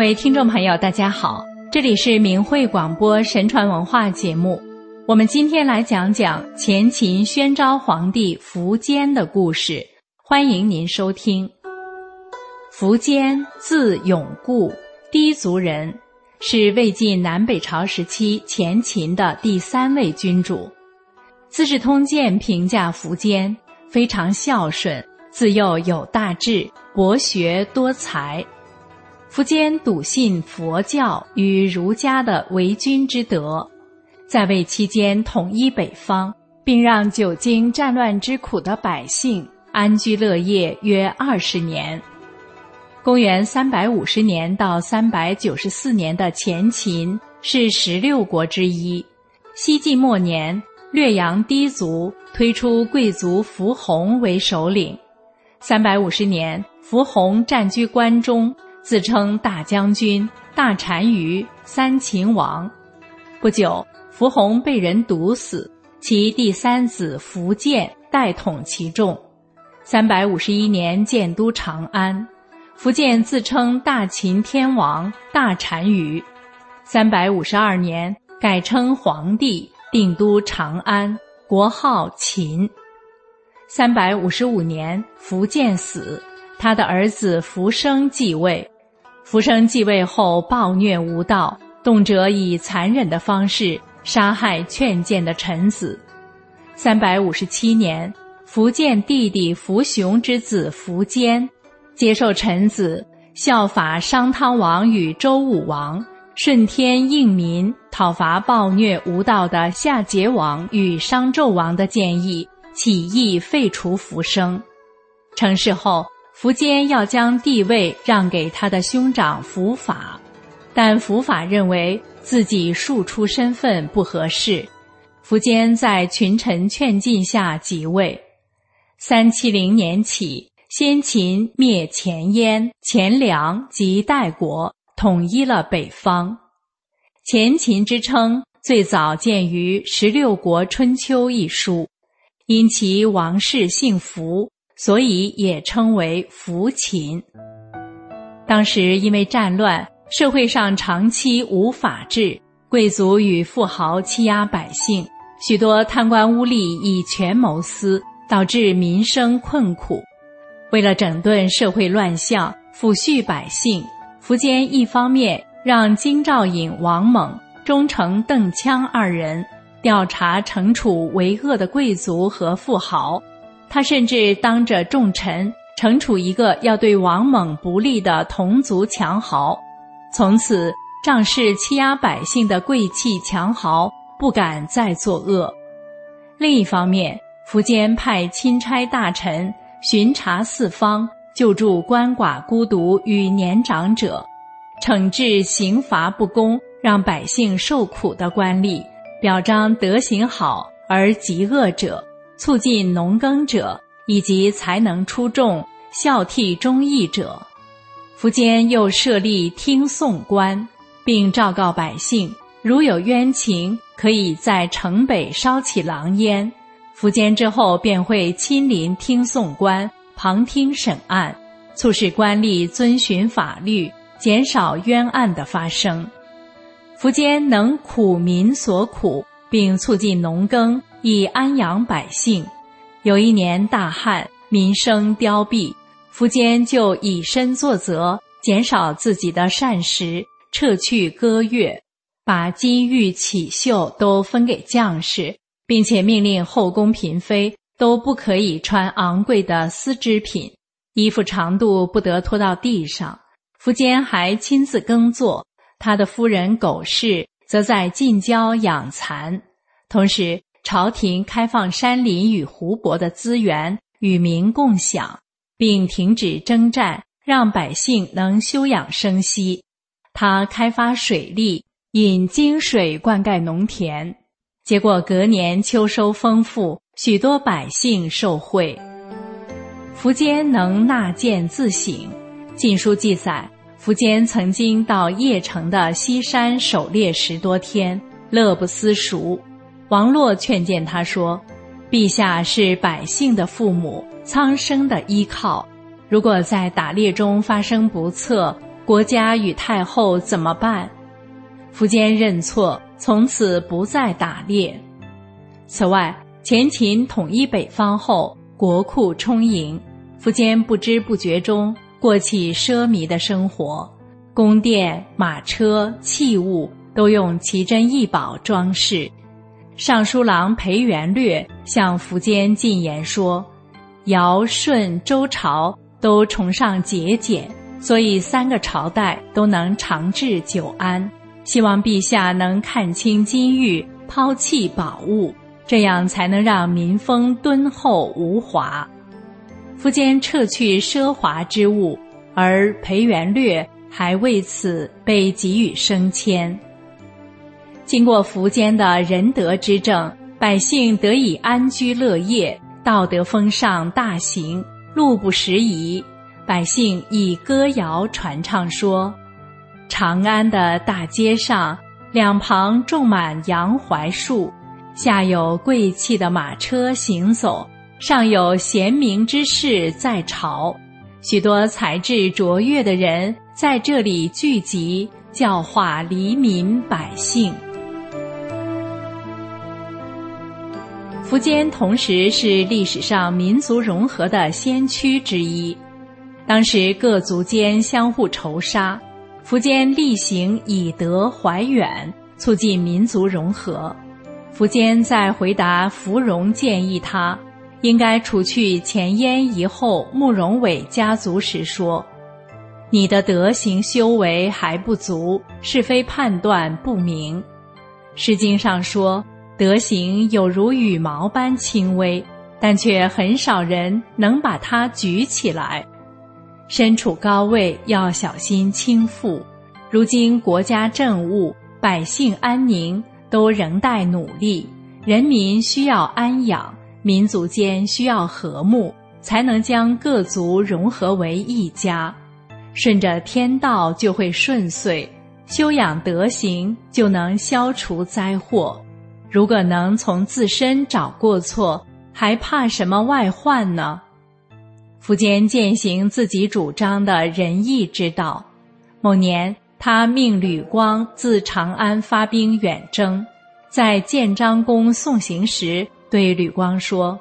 各位听众朋友，大家好，这里是明慧广播神传文化节目。我们今天来讲讲前秦宣昭皇帝苻坚的故事，欢迎您收听。苻坚字永固，氐族人，是魏晋南北朝时期前秦的第三位君主。《资治通鉴》评价苻坚非常孝顺，自幼有大志，博学多才。苻坚笃信佛教与儒家的为君之德，在位期间统一北方，并让久经战乱之苦的百姓安居乐业约二十年。公元三百五十年到三百九十四年的前秦是十六国之一。西晋末年，略阳氐族推出贵族苻弘为首领。三百五十年，苻弘占据关中。自称大将军、大单于、三秦王。不久，苻弘被人毒死，其第三子苻建代统其众。三百五十一年，建都长安，苻建自称大秦天王、大单于。三百五十二年，改称皇帝，定都长安，国号秦。三百五十五年，苻建死。他的儿子苻生继位，福生继位后暴虐无道，动辄以残忍的方式杀害劝谏的臣子。三百五十七年，苻建弟弟苻雄之子苻坚，接受臣子效法商汤王与周武王，顺天应民，讨伐暴虐无道的夏桀王与商纣王的建议，起义废除福生。成事后。苻坚要将帝位让给他的兄长苻法，但苻法认为自己庶出身份不合适。苻坚在群臣劝进下即位。三七零年起，先秦灭前燕、前凉及代国，统一了北方。前秦之称最早见于《十六国春秋》一书，因其王室姓苻。所以也称为扶秦。当时因为战乱，社会上长期无法治，贵族与富豪欺压百姓，许多贪官污吏以权谋私，导致民生困苦。为了整顿社会乱象，抚恤百姓，苻坚一方面让京兆尹王猛、忠诚邓羌二人调查惩处为恶的贵族和富豪。他甚至当着众臣惩处一个要对王猛不利的同族强豪，从此仗势欺压百姓的贵气强豪不敢再作恶。另一方面，苻坚派钦差大臣巡查四方，救助鳏寡孤独与年长者，惩治刑罚不公、让百姓受苦的官吏，表彰德行好而极恶者。促进农耕者以及才能出众、孝悌忠义者，苻坚又设立听讼官，并昭告百姓，如有冤情，可以在城北烧起狼烟。苻坚之后便会亲临听讼官，旁听审案，促使官吏遵循法律，减少冤案的发生。苻坚能苦民所苦，并促进农耕。以安养百姓。有一年大旱，民生凋敝，苻坚就以身作则，减少自己的膳食，撤去歌乐，把金玉绮绣都分给将士，并且命令后宫嫔妃都不可以穿昂贵的丝织品，衣服长度不得拖到地上。苻坚还亲自耕作，他的夫人苟氏则在近郊养蚕，同时。朝廷开放山林与湖泊的资源与民共享，并停止征战，让百姓能休养生息。他开发水利，引泾水灌溉农田，结果隔年秋收丰富，许多百姓受惠。苻坚能纳谏自省，《晋书》记载，苻坚曾经到邺城的西山狩猎十多天，乐不思蜀。王洛劝谏他说：“陛下是百姓的父母，苍生的依靠。如果在打猎中发生不测，国家与太后怎么办？苻坚认错，从此不再打猎。此外，前秦统一北方后，国库充盈，苻坚不知不觉中过起奢靡的生活，宫殿、马车、器物都用奇珍异宝装饰。尚书郎裴元略向苻坚进言说：“尧、舜、周朝都崇尚节俭，所以三个朝代都能长治久安。希望陛下能看清金玉，抛弃宝物。”这样才能让民风敦厚无华。苻坚撤去奢华之物，而裴元略还为此被给予升迁。经过苻坚的仁德之政，百姓得以安居乐业，道德风尚大行，路不拾遗。百姓以歌谣传唱说：长安的大街上，两旁种满杨槐树。下有贵气的马车行走，上有贤明之士在朝，许多才智卓越的人在这里聚集，教化黎民百姓。苻坚同时是历史上民族融合的先驱之一，当时各族间相互仇杀，苻坚力行以德怀远，促进民族融合。苻坚在回答芙蓉建议他应该除去前燕遗后慕容伟家族时说：“你的德行修为还不足，是非判断不明。”《诗经》上说：“德行有如羽毛般轻微，但却很少人能把它举起来。身处高位要小心轻负。如今国家政务，百姓安宁。”都仍待努力，人民需要安养，民族间需要和睦，才能将各族融合为一家。顺着天道就会顺遂，修养德行就能消除灾祸。如果能从自身找过错，还怕什么外患呢？苻坚践行自己主张的仁义之道。某年。他命吕光自长安发兵远征，在建章宫送行时，对吕光说：“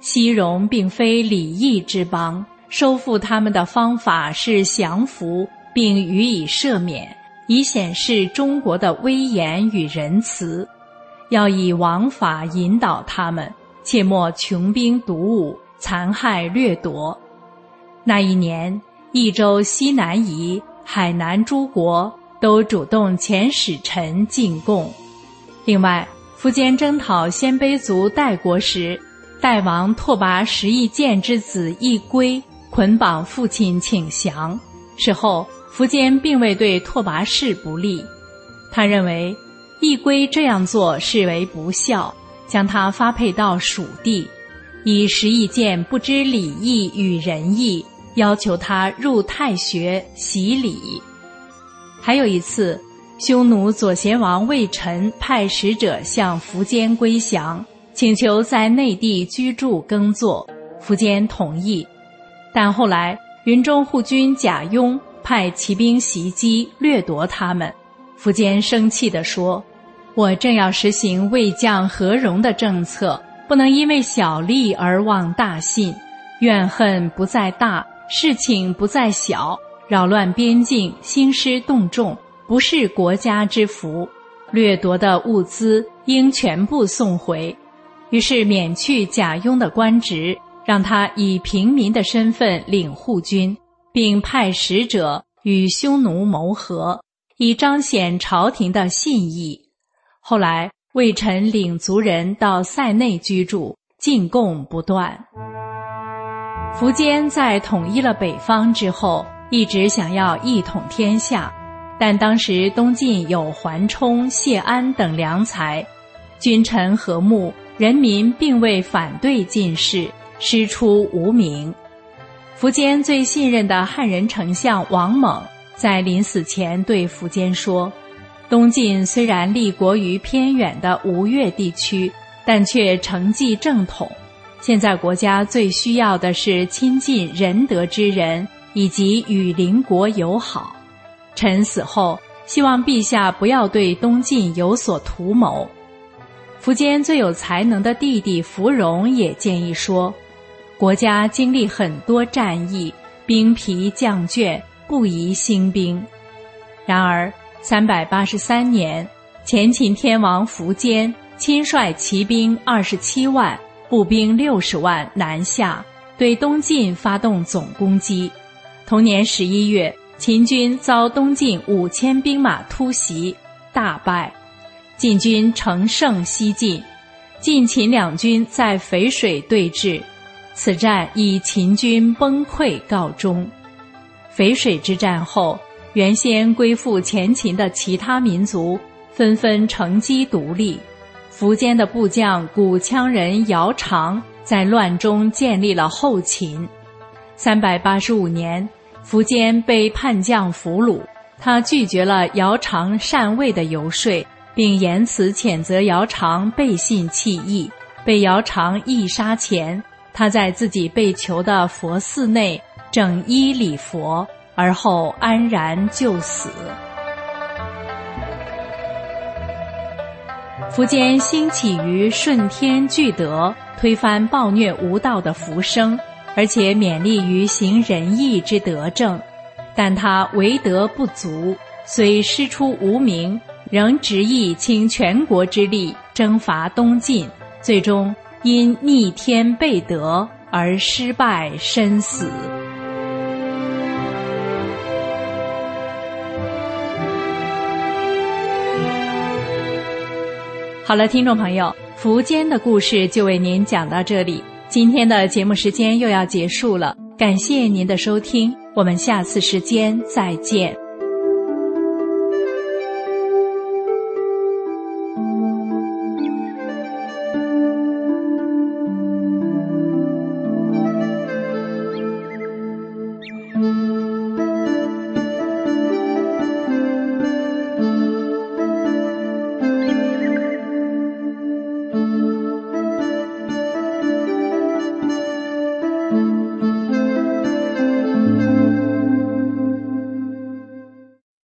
西戎并非礼义之邦，收复他们的方法是降服并予以赦免，以显示中国的威严与仁慈。要以王法引导他们，切莫穷兵黩武、残害掠夺。”那一年，益州西南夷。海南诸国都主动遣使臣进贡。另外，苻坚征讨鲜卑族代国时，代王拓跋十翼建之子义归捆绑父亲请降。事后，苻坚并未对拓跋氏不利。他认为义归这样做视为不孝，将他发配到蜀地，以十翼建不知礼义与仁义。要求他入太学习礼。还有一次，匈奴左贤王魏臣派使者向苻坚归降，请求在内地居住耕作，苻坚同意。但后来云中护军贾雍派骑兵袭击掠夺他们，苻坚生气地说：“我正要实行魏将和戎的政策，不能因为小利而忘大信，怨恨不在大。”事情不在小，扰乱边境，兴师动众，不是国家之福。掠夺的物资应全部送回。于是免去贾雍的官职，让他以平民的身份领护军，并派使者与匈奴谋和，以彰显朝廷的信义。后来，魏臣领族人到塞内居住，进贡不断。苻坚在统一了北方之后，一直想要一统天下，但当时东晋有桓冲、谢安等良才，君臣和睦，人民并未反对进士，师出无名。苻坚最信任的汉人丞相王猛在临死前对苻坚说：“东晋虽然立国于偏远的吴越地区，但却承继正统。”现在国家最需要的是亲近仁德之人，以及与邻国友好。臣死后，希望陛下不要对东晋有所图谋。苻坚最有才能的弟弟苻融也建议说：“国家经历很多战役，兵疲将倦，不宜兴兵。”然而，三百八十三年，前秦天王苻坚亲率骑兵二十七万、步兵六十万南下，对东晋发动总攻击。同年十一月，秦军遭东晋五千兵马突袭，大败，晋军乘胜西进。晋秦两军在淝水对峙，此战以秦军崩溃告终。淝水之战后。原先归附前秦的其他民族纷纷乘机独立，苻坚的部将古羌人姚苌在乱中建立了后秦。三百八十五年，苻坚被叛将俘虏，他拒绝了姚苌禅位的游说，并言辞谴责姚苌背信弃义，被姚苌缢杀前，他在自己被囚的佛寺内整衣礼佛。而后安然就死。苻坚兴起于顺天具德，推翻暴虐无道的苻生，而且勉励于行仁义之德政。但他为德不足，虽师出无名，仍执意倾全国之力征伐东晋，最终因逆天背德而失败身死。好了，听众朋友，苻坚的故事就为您讲到这里。今天的节目时间又要结束了，感谢您的收听，我们下次时间再见。